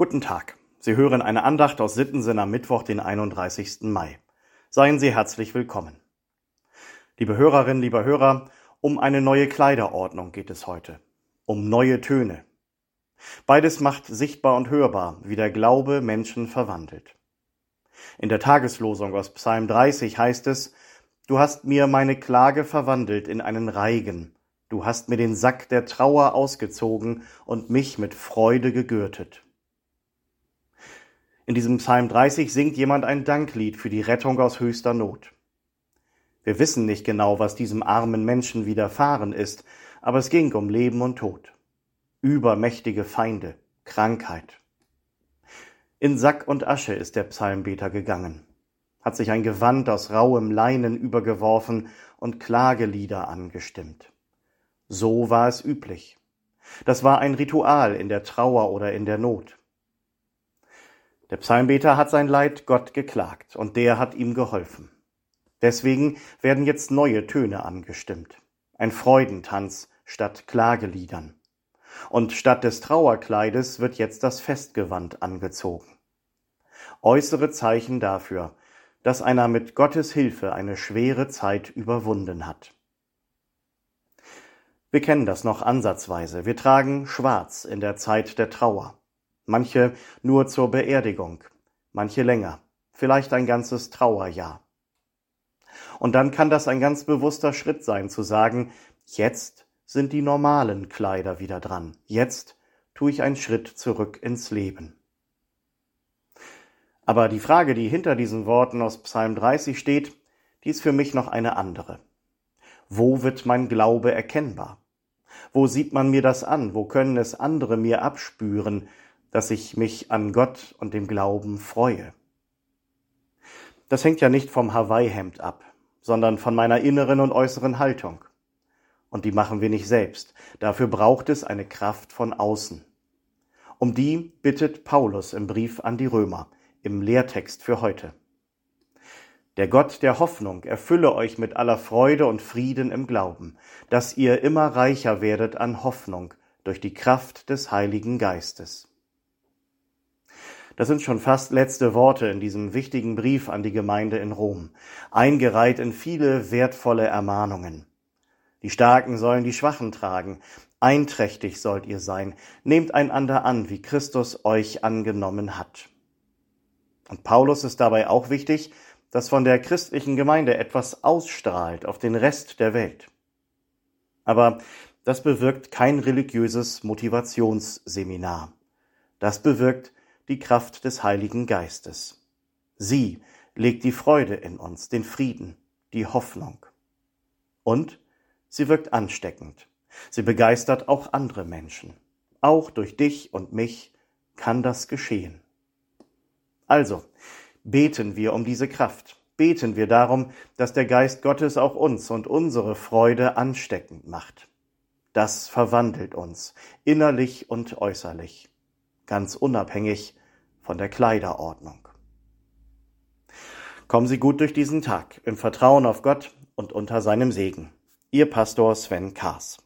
Guten Tag. Sie hören eine Andacht aus Sittensinn am Mittwoch, den 31. Mai. Seien Sie herzlich willkommen. Liebe Hörerinnen, lieber Hörer, um eine neue Kleiderordnung geht es heute. Um neue Töne. Beides macht sichtbar und hörbar, wie der Glaube Menschen verwandelt. In der Tageslosung aus Psalm 30 heißt es, Du hast mir meine Klage verwandelt in einen Reigen, du hast mir den Sack der Trauer ausgezogen und mich mit Freude gegürtet. In diesem Psalm 30 singt jemand ein Danklied für die Rettung aus höchster Not. Wir wissen nicht genau, was diesem armen Menschen widerfahren ist, aber es ging um Leben und Tod. Übermächtige Feinde, Krankheit. In Sack und Asche ist der Psalmbeter gegangen, hat sich ein Gewand aus rauem Leinen übergeworfen und Klagelieder angestimmt. So war es üblich. Das war ein Ritual in der Trauer oder in der Not. Der Psalmbeter hat sein Leid Gott geklagt und der hat ihm geholfen. Deswegen werden jetzt neue Töne angestimmt. Ein Freudentanz statt Klageliedern. Und statt des Trauerkleides wird jetzt das Festgewand angezogen. Äußere Zeichen dafür, dass einer mit Gottes Hilfe eine schwere Zeit überwunden hat. Wir kennen das noch ansatzweise. Wir tragen schwarz in der Zeit der Trauer manche nur zur Beerdigung, manche länger, vielleicht ein ganzes Trauerjahr. Und dann kann das ein ganz bewusster Schritt sein, zu sagen, jetzt sind die normalen Kleider wieder dran, jetzt tue ich einen Schritt zurück ins Leben. Aber die Frage, die hinter diesen Worten aus Psalm 30 steht, die ist für mich noch eine andere. Wo wird mein Glaube erkennbar? Wo sieht man mir das an? Wo können es andere mir abspüren, dass ich mich an Gott und dem Glauben freue. Das hängt ja nicht vom Hawaii-Hemd ab, sondern von meiner inneren und äußeren Haltung. Und die machen wir nicht selbst. Dafür braucht es eine Kraft von außen. Um die bittet Paulus im Brief an die Römer, im Lehrtext für heute. Der Gott der Hoffnung erfülle euch mit aller Freude und Frieden im Glauben, dass ihr immer reicher werdet an Hoffnung durch die Kraft des Heiligen Geistes. Das sind schon fast letzte Worte in diesem wichtigen Brief an die Gemeinde in Rom, eingereiht in viele wertvolle Ermahnungen. Die Starken sollen die Schwachen tragen, einträchtig sollt ihr sein, nehmt einander an, wie Christus euch angenommen hat. Und Paulus ist dabei auch wichtig, dass von der christlichen Gemeinde etwas ausstrahlt auf den Rest der Welt. Aber das bewirkt kein religiöses Motivationsseminar. Das bewirkt die Kraft des Heiligen Geistes. Sie legt die Freude in uns, den Frieden, die Hoffnung. Und sie wirkt ansteckend. Sie begeistert auch andere Menschen. Auch durch dich und mich kann das geschehen. Also, beten wir um diese Kraft. Beten wir darum, dass der Geist Gottes auch uns und unsere Freude ansteckend macht. Das verwandelt uns, innerlich und äußerlich, ganz unabhängig von der Kleiderordnung. Kommen Sie gut durch diesen Tag im Vertrauen auf Gott und unter seinem Segen. Ihr Pastor Sven Kaas.